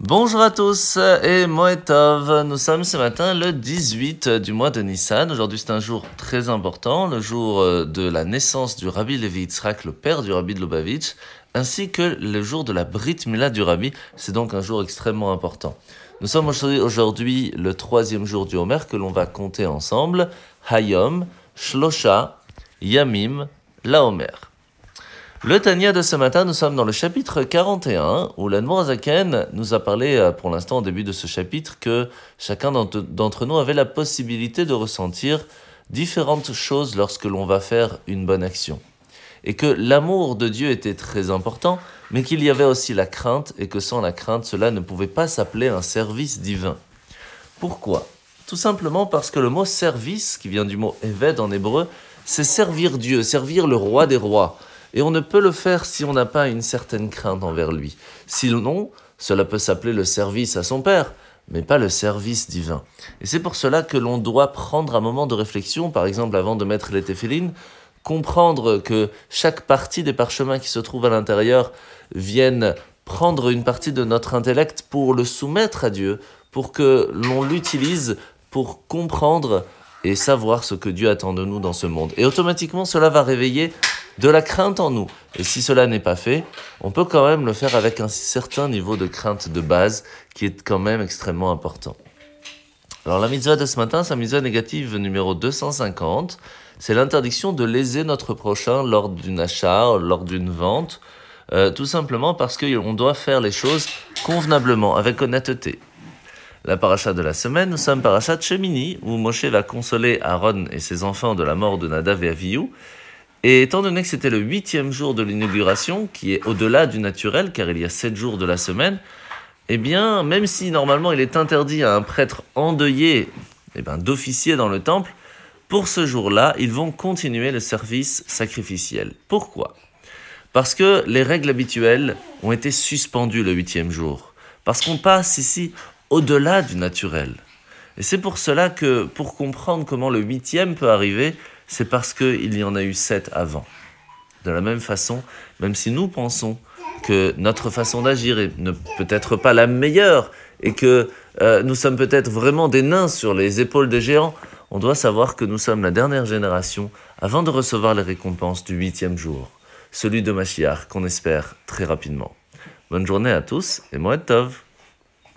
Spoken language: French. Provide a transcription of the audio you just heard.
Bonjour à tous et Moetov. Nous sommes ce matin le 18 du mois de Nissan. Aujourd'hui c'est un jour très important, le jour euh, de la naissance du Rabbi Levi Yitzhak, le père du Rabbi de Lubavitch, ainsi que le jour de la Brit Mila du Rabbi. C'est donc un jour extrêmement important. Nous sommes aujourd'hui le troisième jour du Homer que l'on va compter ensemble. Hayom, Shlosha, Yamim, La Homer. Le Tania de ce matin, nous sommes dans le chapitre 41, où l'Admorazaken nous a parlé euh, pour l'instant au début de ce chapitre que chacun d'entre nous avait la possibilité de ressentir différentes choses lorsque l'on va faire une bonne action. Et que l'amour de Dieu était très important, mais qu'il y avait aussi la crainte, et que sans la crainte, cela ne pouvait pas s'appeler un service divin. Pourquoi? Tout simplement parce que le mot service, qui vient du mot Eved en hébreu, c'est servir Dieu, servir le roi des rois. Et on ne peut le faire si on n'a pas une certaine crainte envers lui. Sinon, cela peut s'appeler le service à son Père, mais pas le service divin. Et c'est pour cela que l'on doit prendre un moment de réflexion, par exemple avant de mettre les téphilines, comprendre que chaque partie des parchemins qui se trouvent à l'intérieur viennent prendre une partie de notre intellect pour le soumettre à Dieu, pour que l'on l'utilise pour comprendre et savoir ce que Dieu attend de nous dans ce monde. Et automatiquement, cela va réveiller de la crainte en nous. Et si cela n'est pas fait, on peut quand même le faire avec un certain niveau de crainte de base qui est quand même extrêmement important. Alors la mitzvah de ce matin, c'est la mitzvah négative numéro 250. C'est l'interdiction de léser notre prochain lors d'une achat, lors d'une vente, euh, tout simplement parce qu'on doit faire les choses convenablement, avec honnêteté. La paracha de la semaine, nous sommes paracha de Shemini, où Moshe va consoler Aaron et ses enfants de la mort de Nadav et Avihu, et étant donné que c'était le huitième jour de l'inauguration, qui est au-delà du naturel, car il y a sept jours de la semaine, eh bien, même si normalement il est interdit à un prêtre endeuillé eh ben, d'officier dans le temple, pour ce jour-là, ils vont continuer le service sacrificiel. Pourquoi? Parce que les règles habituelles ont été suspendues le huitième jour. Parce qu'on passe ici au-delà du naturel. Et c'est pour cela que, pour comprendre comment le huitième peut arriver, c'est parce qu'il y en a eu sept avant. De la même façon, même si nous pensons que notre façon d'agir ne peut être pas la meilleure et que euh, nous sommes peut-être vraiment des nains sur les épaules des géants, on doit savoir que nous sommes la dernière génération avant de recevoir les récompenses du huitième jour, celui de Mashiach qu'on espère très rapidement. Bonne journée à tous et Moed Tov